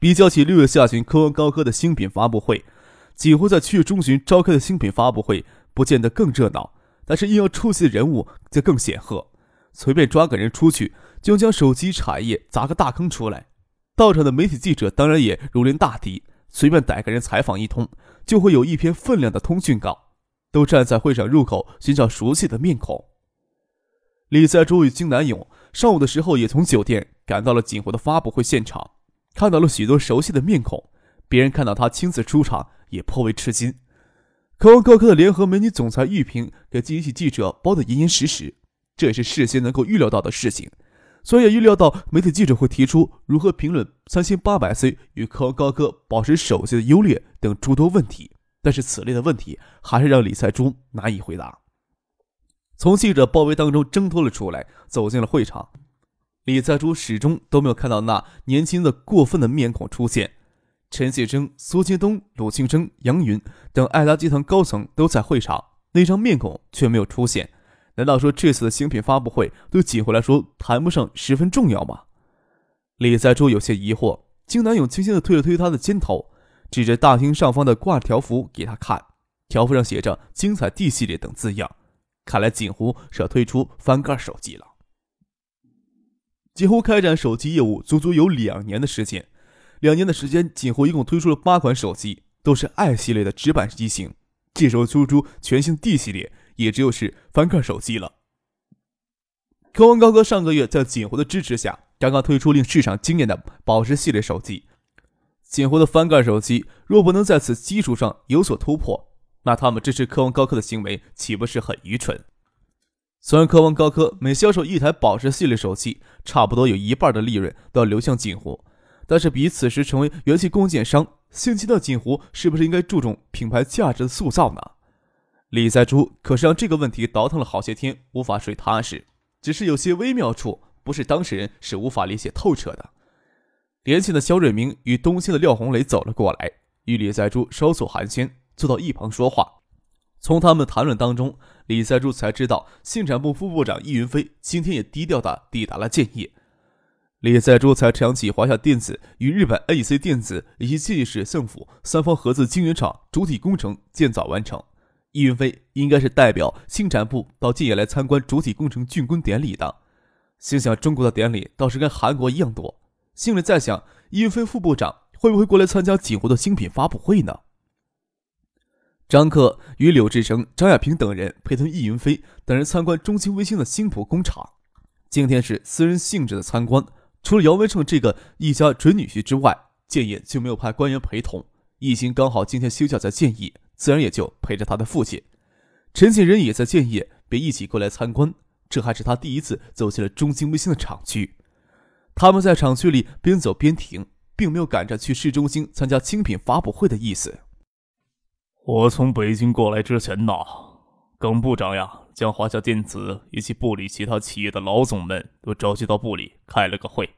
比较起六月下旬科文高科的新品发布会，几乎在七月中旬召开的新品发布会不见得更热闹，但是硬要出席的人物则更显赫。随便抓个人出去，就将手机产业砸个大坑出来。到场的媒体记者当然也如临大敌，随便逮个人采访一通，就会有一篇分量的通讯稿。都站在会场入口寻找熟悉的面孔。李在洙与金南勇上午的时候也从酒店赶到了锦湖的发布会现场。看到了许多熟悉的面孔，别人看到他亲自出场也颇为吃惊。渴望高科的联合美女总裁玉萍给记记者包得严严实实，这也是事先能够预料到的事情。虽然也预料到媒体记者会提出如何评论三千八百 C 与渴望高科保持手机的优劣等诸多问题，但是此类的问题还是让李在洙难以回答。从记者包围当中挣脱了出来，走进了会场。李在洙始终都没有看到那年轻的过分的面孔出现，陈谢征、苏杰东、鲁庆生、杨云等爱达集团高层都在会场，那张面孔却没有出现。难道说这次的新品发布会对锦湖来说谈不上十分重要吗？李在洙有些疑惑。金南勇轻轻地推了推他的肩头，指着大厅上方的挂条幅给他看，条幅上写着“精彩 D 系列”等字样，看来锦湖是要推出翻盖手机了。锦湖开展手机业务足足有两年的时间，两年的时间，锦湖一共推出了八款手机，都是 i 系列的直板机型。这时候推出全新 D 系列，也只有是翻盖手机了。科王高科上个月在锦湖的支持下，刚刚推出令市场惊艳的宝石系列手机。锦湖的翻盖手机若不能在此基础上有所突破，那他们支持科王高科的行为岂不是很愚蠢？虽然科王高科每销售一台宝石系列手机，差不多有一半的利润都要流向锦湖，但是比此时成为元气供应商，新奇的锦湖是不是应该注重品牌价值的塑造呢？李在洙可是让这个问题倒腾了好些天，无法睡踏实。只是有些微妙处，不是当事人是无法理解透彻的。连线的肖瑞明与东兴的廖红雷走了过来，与李在洙稍作寒暄，坐到一旁说话。从他们谈论当中，李在洙才知道，信产部副部长易云飞今天也低调的抵达了建业。李在洙才想起华夏电子与日本 AEC 电子以及建业市政府三方合资晶圆厂主体工程建造完成，易云飞应该是代表信产部到建业来参观主体工程竣工典礼的。心想中国的典礼倒是跟韩国一样多，心里在想，易云飞副部长会不会过来参加锦湖的新品发布会呢？张克与柳志成、张亚平等人陪同易云飞等人参观中兴微星的新浦工厂。今天是私人性质的参观，除了姚文胜这个一家准女婿之外，建业就没有派官员陪同。易兴刚好今天休假在建业，自然也就陪着他的父亲。陈景仁也在建业，便一起过来参观。这还是他第一次走进了中兴微星的厂区。他们在厂区里边走边停，并没有赶着去市中心参加精品发布会的意思。我从北京过来之前呢，耿部长呀，将华夏电子以及部里其他企业的老总们都召集到部里开了个会。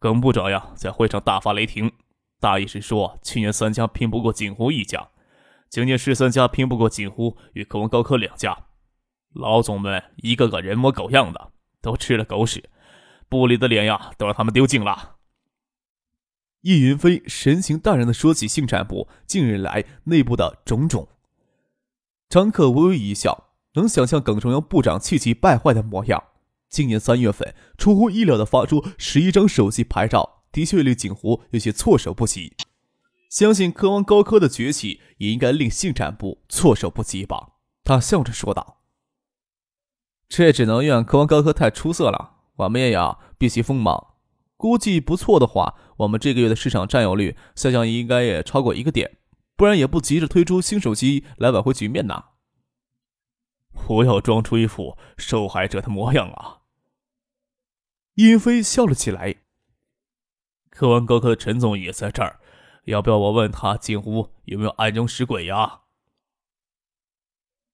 耿部长呀，在会上大发雷霆，大意是说，去年三家拼不过锦湖一家，今年十三家拼不过锦湖与科文高科两家。老总们一个个人模狗样的，都吃了狗屎，部里的脸呀，都让他们丢尽了。易云飞神情淡然的说起信产部近日来内部的种种。张克微微一笑，能想象耿崇阳部长气急败坏的模样。今年三月份出乎意料的发出十一张手机牌照，的确令景湖有些措手不及。相信科王高科的崛起也应该令信产部措手不及吧？他笑着说道：“这只能怨科王高科太出色了，我们也要避其锋芒。”估计不错的话，我们这个月的市场占有率下降应该也超过一个点，不然也不急着推出新手机来挽回局面呐。不要装出一副受害者的模样啊！殷飞笑了起来。科文高科的陈总也在这儿，要不要我问他进屋有没有暗中使鬼呀？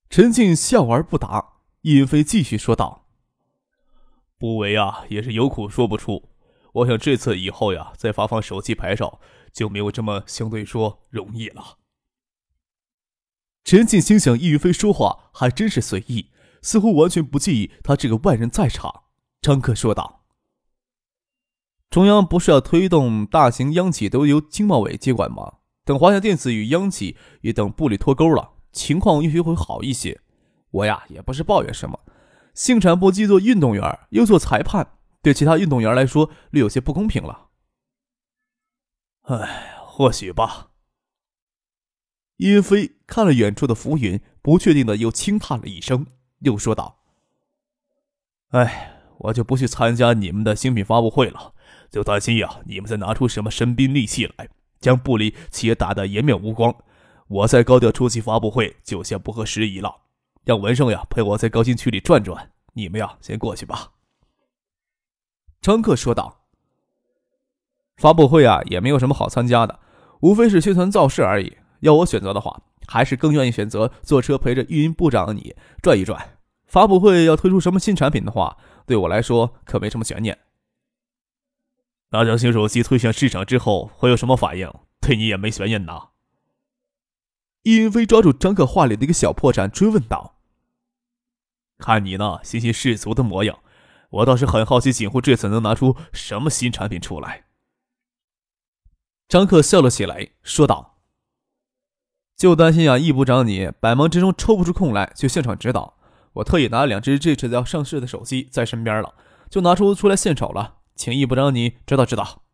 陈静笑而不答。尹飞继续说道：“不为啊，也是有苦说不出。我想这次以后呀，再发放手机牌照就没有这么相对说容易了。”陈静心想，易云飞说话还真是随意，似乎完全不介意他这个外人在场。张克说道：“中央不是要推动大型央企都由经贸委接管吗？等华夏电子与央企也等部里脱钩了，情况也许会好一些。我呀，也不是抱怨什么。信产部既做运动员又做裁判，对其他运动员来说略有些不公平了。哎，或许吧。”叶飞看了远处的浮云，不确定的又轻叹了一声，又说道：“哎。”我就不去参加你们的新品发布会了，就担心呀，你们再拿出什么神兵利器来，将布里企业打得颜面无光。我再高调出席发布会就先不合时宜了，让文胜呀陪我在高新区里转转。你们呀，先过去吧。”张克说道。“发布会啊，也没有什么好参加的，无非是宣传造势而已。要我选择的话，还是更愿意选择坐车陪着运营部长你转一转。发布会要推出什么新产品的话。”对我来说可没什么悬念。那将新手机推向市场之后会有什么反应？对你也没悬念呐。易云飞抓住张克话里的一个小破绽，追问道：“看你那信心十足的模样，我倒是很好奇，锦湖这次能拿出什么新产品出来。”张克笑了起来，说道：“就担心呀，易部长你百忙之中抽不出空来去现场指导。”我特意拿两只这次要上市的手机在身边了，就拿出出来献丑了，请易部长你指导指导。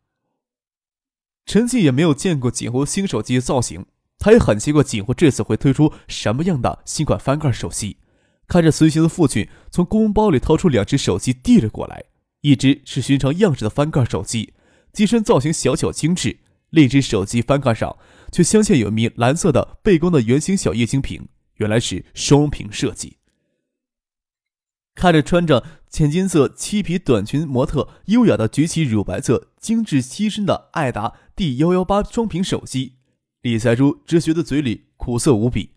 陈静也没有见过锦湖新手机造型，他也很奇怪锦湖这次会推出什么样的新款翻盖手机。看着随行的父亲从公文包里掏出两只手机递了过来，一只是寻常样式的翻盖手机，机身造型小巧精致；另一只手机翻盖上却镶嵌有一名蓝色的背光的圆形小液晶屏，原来是双屏设计。看着穿着浅金色漆皮短裙模特优雅的举起乳白色精致机身的爱达 D 幺幺八双屏手机，李财珠只觉得嘴里苦涩无比。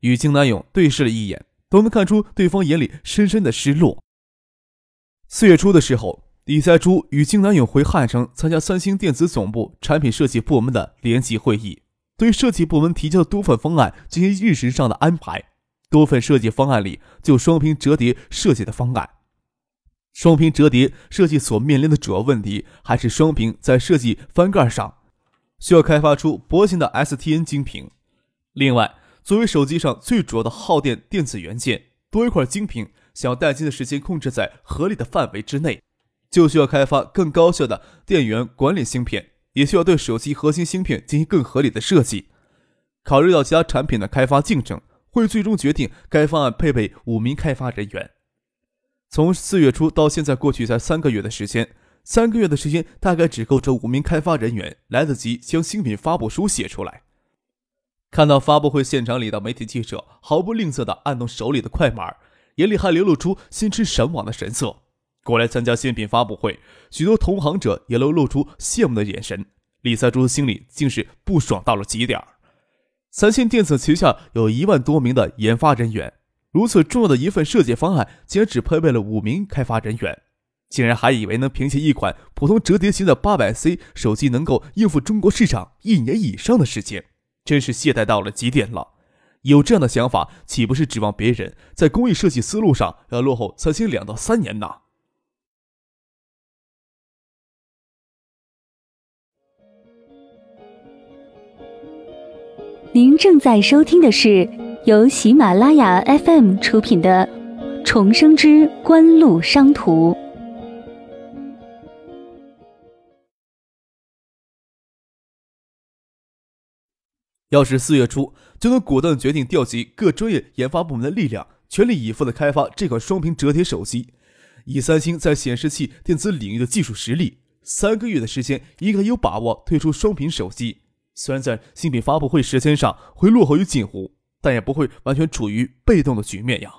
与金南勇对视了一眼，都能看出对方眼里深深的失落。四月初的时候，李在珠与金南勇回汉城参加三星电子总部产品设计部门的联席会议，对设计部门提交的多份方案进行日程上的安排。多份设计方案里，就双屏折叠设计的方案。双屏折叠设计所面临的主要问题，还是双屏在设计翻盖上需要开发出薄型的 STN 晶屏。另外，作为手机上最主要的耗电电子元件，多一块晶屏，想要待机的时间控制在合理的范围之内，就需要开发更高效的电源管理芯片，也需要对手机核心芯片进行更合理的设计。考虑到其他产品的开发竞争。会最终决定该方案配备五名开发人员。从四月初到现在，过去才三个月的时间，三个月的时间大概只够这五名开发人员来得及将新品发布书写出来。看到发布会现场里的媒体记者毫不吝啬地按动手里的快门，眼里还流露出心驰神往的神色。过来参加新品发布会，许多同行者也都露出羡慕的眼神。李赛珠心里竟是不爽到了极点。三星电子旗下有一万多名的研发人员，如此重要的一份设计方案，竟然只配备了五名开发人员，竟然还以为能凭借一款普通折叠型的八百 C 手机能够应付中国市场一年以上的时间，真是懈怠到了极点了。有这样的想法，岂不是指望别人在工艺设计思路上要落后三星两到三年呢？您正在收听的是由喜马拉雅 FM 出品的《重生之官路商途》。要是四月初就能果断决定调集各专业研发部门的力量，全力以赴的开发这款双屏折叠手机，以三星在显示器电子领域的技术实力，三个月的时间应该有把握推出双屏手机。虽然在新品发布会时间上会落后于锦湖，但也不会完全处于被动的局面呀。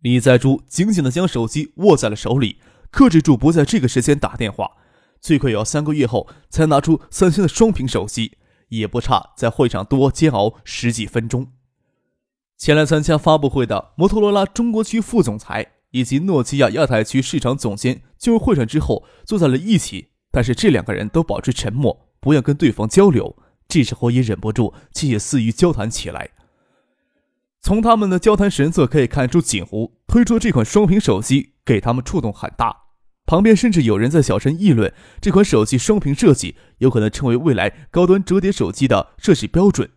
李在珠紧紧地将手机握在了手里，克制住不在这个时间打电话，最快也要三个月后才拿出三星的双屏手机，也不差在会上多煎熬十几分钟。前来参加发布会的摩托罗拉中国区副总裁以及诺基亚亚太区市场总监进入会场之后坐在了一起，但是这两个人都保持沉默，不愿跟对方交流。这时候也忍不住窃窃私语交谈起来。从他们的交谈神色可以看出，锦湖推出这款双屏手机给他们触动很大。旁边甚至有人在小声议论，这款手机双屏设计有可能成为未来高端折叠手机的设计标准。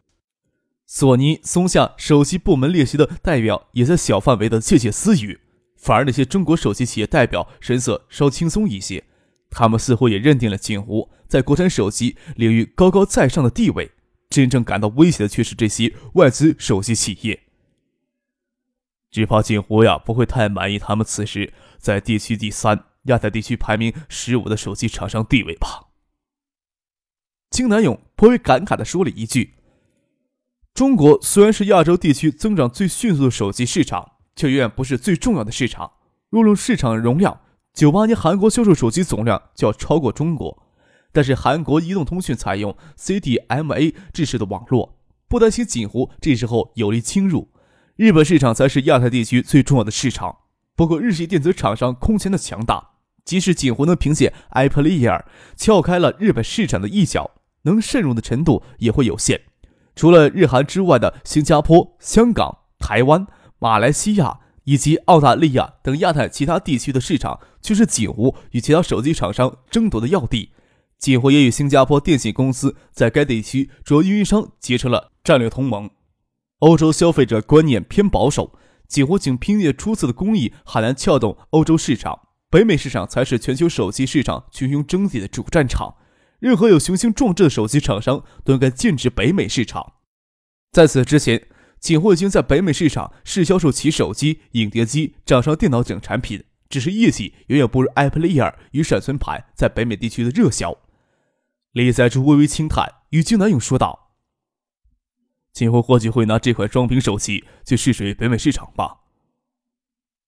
索尼、松下手机部门列席的代表也在小范围的窃窃私语，反而那些中国手机企业代表神色稍轻松一些，他们似乎也认定了景湖在国产手机领域高高在上的地位。真正感到威胁的却是这些外资手机企业。只怕景湖呀不会太满意他们此时在地区第三、亚太地区排名十五的手机厂商地位吧。金南勇颇为感慨地说了一句：“中国虽然是亚洲地区增长最迅速的手机市场，却远远不是最重要的市场。若论市场容量，九八年韩国销售手机总量就要超过中国。但是韩国移动通讯采用 CDMA 制式的网络，不担心锦湖这时候有力侵入。”日本市场才是亚太地区最重要的市场。不过，日系电子厂商空前的强大，即使景湖能凭借 iPlayer 撬开了日本市场的一角，能渗入的程度也会有限。除了日韩之外的新加坡、香港、台湾、马来西亚以及澳大利亚等亚太其他地区的市场，却是景湖与其他手机厂商争夺的要地。景湖也与新加坡电信公司在该地区主要运营商结成了战略同盟。欧洲消费者观念偏保守，几乎仅凭借出色的工艺很难撬动欧洲市场。北美市场才是全球手机市场群雄争地的主战场。任何有雄心壮志的手机厂商都应该剑指北美市场。在此之前，锦湖已经在北美市场试销售其手机、影碟机、掌上电脑等产品，只是业绩远远不如 iPlayer 与闪存盘在北美地区的热销。李在柱微微轻叹，与金南勇说道。今后或许会拿这款双屏手机去试水北美市场吧。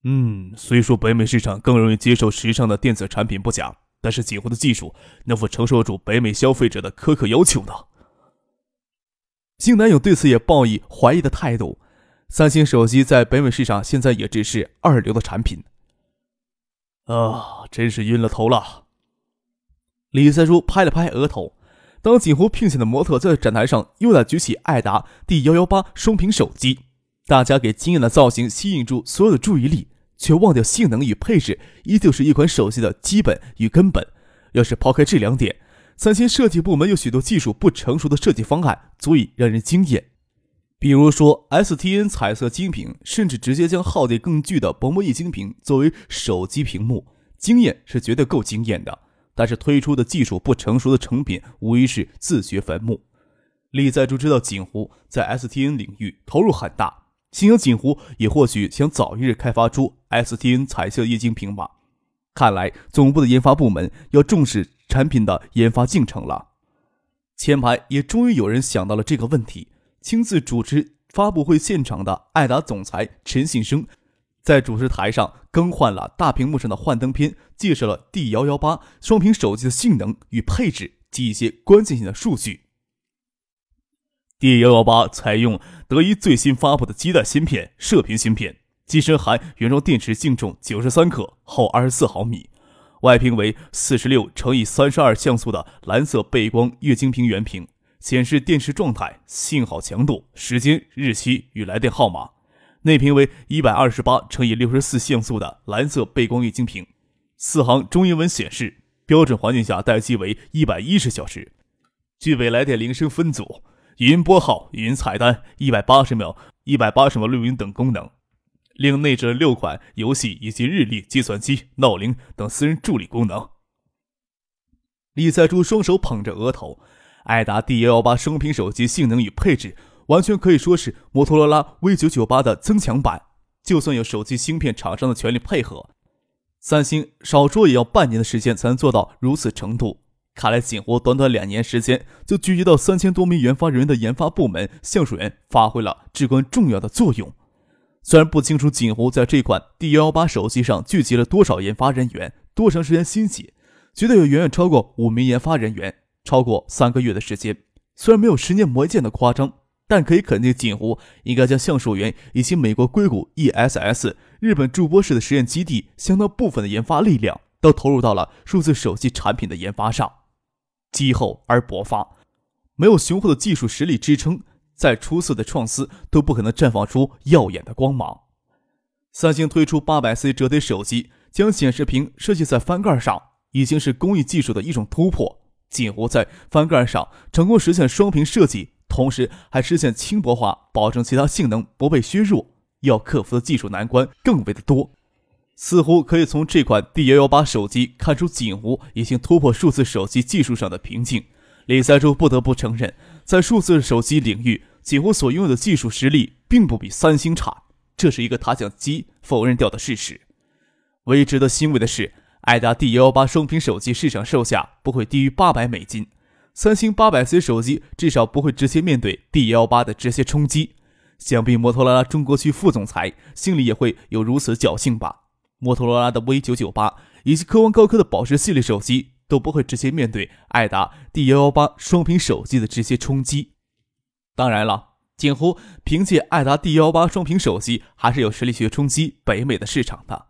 嗯，虽说北美市场更容易接受时尚的电子产品不假，但是锦湖的技术能否承受住北美消费者的苛刻要求呢？新男友对此也抱以怀疑的态度。三星手机在北美市场现在也只是二流的产品。啊，真是晕了头了。李三叔拍了拍额头。当锦湖聘请的模特在展台上优雅举起爱达 D 幺幺八双屏手机，大家给惊艳的造型吸引住所有的注意力，却忘掉性能与配置依旧是一款手机的基本与根本。要是抛开这两点，三星设计部门有许多技术不成熟的设计方案足以让人惊艳。比如说 STN 彩色晶屏，甚至直接将耗电更巨的薄膜液晶屏作为手机屏幕，惊艳是绝对够惊艳的。但是推出的技术不成熟的成品无疑是自掘坟墓。李在柱知道锦湖在 STN 领域投入很大，心想锦湖也或许想早一日开发出 STN 彩色液晶屏吧。看来总部的研发部门要重视产品的研发进程了。前排也终于有人想到了这个问题，亲自主持发布会现场的爱达总裁陈信生。在主持台上更换了大屏幕上的幻灯片，介绍了 D 幺幺八双屏手机的性能与配置及一些关键性的数据。D 幺幺八采用德仪最新发布的基带芯片射频芯片，机身含原装电池，净重九十三克，厚二十四毫米，外屏为四十六乘以三十二像素的蓝色背光液晶屏原屏，显示电池状态、信号强度、时间、日期与来电号码。内屏为一百二十八乘以六十四像素的蓝色背光液晶屏，四行中英文显示，标准环境下待机为一百一十小时，具备来电铃声分组、语音拨号、语音菜单、一百八十秒、一百八十秒录音等功能，另内置了六款游戏以及日历、计算机、闹铃等私人助理功能。李在柱双手捧着额头，爱达 D 幺幺八双屏手机性能与配置。完全可以说是摩托罗拉 V 九九八的增强版。就算有手机芯片厂商的全力配合，三星少说也要半年的时间才能做到如此程度。看来锦湖短短两年时间就聚集到三千多名研发人员的研发部门橡树园发挥了至关重要的作用。虽然不清楚锦湖在这款 D 幺幺八手机上聚集了多少研发人员，多长时间兴起，绝对有远远超过五名研发人员，超过三个月的时间。虽然没有十年磨一剑的夸张，但可以肯定，锦湖应该将橡树园以及美国硅谷 ESS、日本筑波市的实验基地相当部分的研发力量，都投入到了数字手机产品的研发上。积厚而薄发，没有雄厚的技术实力支撑，再出色的创思都不可能绽放出耀眼的光芒。三星推出八百 C 折叠手机，将显示屏设计在翻盖上，已经是工艺技术的一种突破。锦湖在翻盖上成功实现双屏设计，同时还实现轻薄化，保证其他性能不被削弱。要克服的技术难关更为的多，似乎可以从这款 D 幺幺八手机看出，锦湖已经突破数字手机技术上的瓶颈。李在洲不得不承认，在数字手机领域，景湖所拥有的技术实力并不比三星差。这是一个他想机否认掉的事实。唯一值得欣慰的是，爱达 D 幺幺八双屏手机市场售价不会低于八百美金，三星八百 C 手机至少不会直接面对 D 幺幺八的直接冲击。想必摩托罗拉中国区副总裁心里也会有如此侥幸吧。摩托罗拉的 V 九九八以及科王高科的宝石系列手机都不会直接面对爱达 D 幺幺八双屏手机的直接冲击。当然了。锦湖凭借爱达 D 幺八双屏手机，还是有实力去冲击北美的市场的。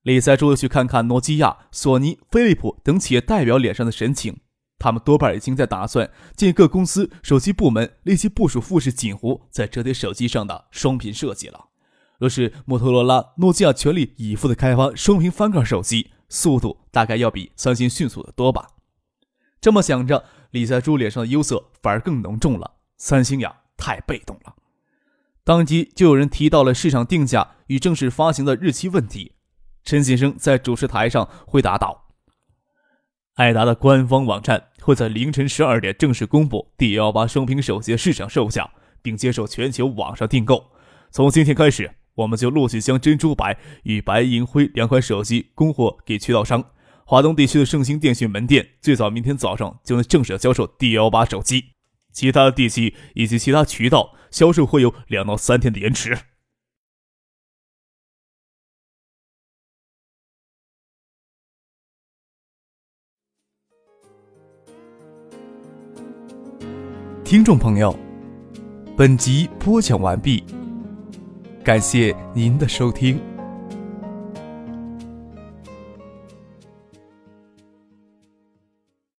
李赛珠又去看看诺基亚、索尼、飞利浦等企业代表脸上的神情，他们多半已经在打算建各公司手机部门立即部署富士锦湖在折叠手机上的双屏设计了。若是摩托罗拉、诺基亚全力以赴的开发双屏翻盖手机，速度大概要比三星迅速的多吧。这么想着，李在珠脸上的忧色反而更浓重了。三星呀！太被动了，当即就有人提到了市场定价与正式发行的日期问题。陈先生在主持台上回答道：“爱达的官方网站会在凌晨十二点正式公布 D 幺八双屏手机的市场售价，并接受全球网上订购。从今天开始，我们就陆续将珍珠白与白银灰两款手机供货给渠道商。华东地区的盛兴电讯门店最早明天早上就能正式销售 D 幺八手机。”其他地区以及其他渠道销售会有两到三天的延迟。听众朋友，本集播讲完毕，感谢您的收听。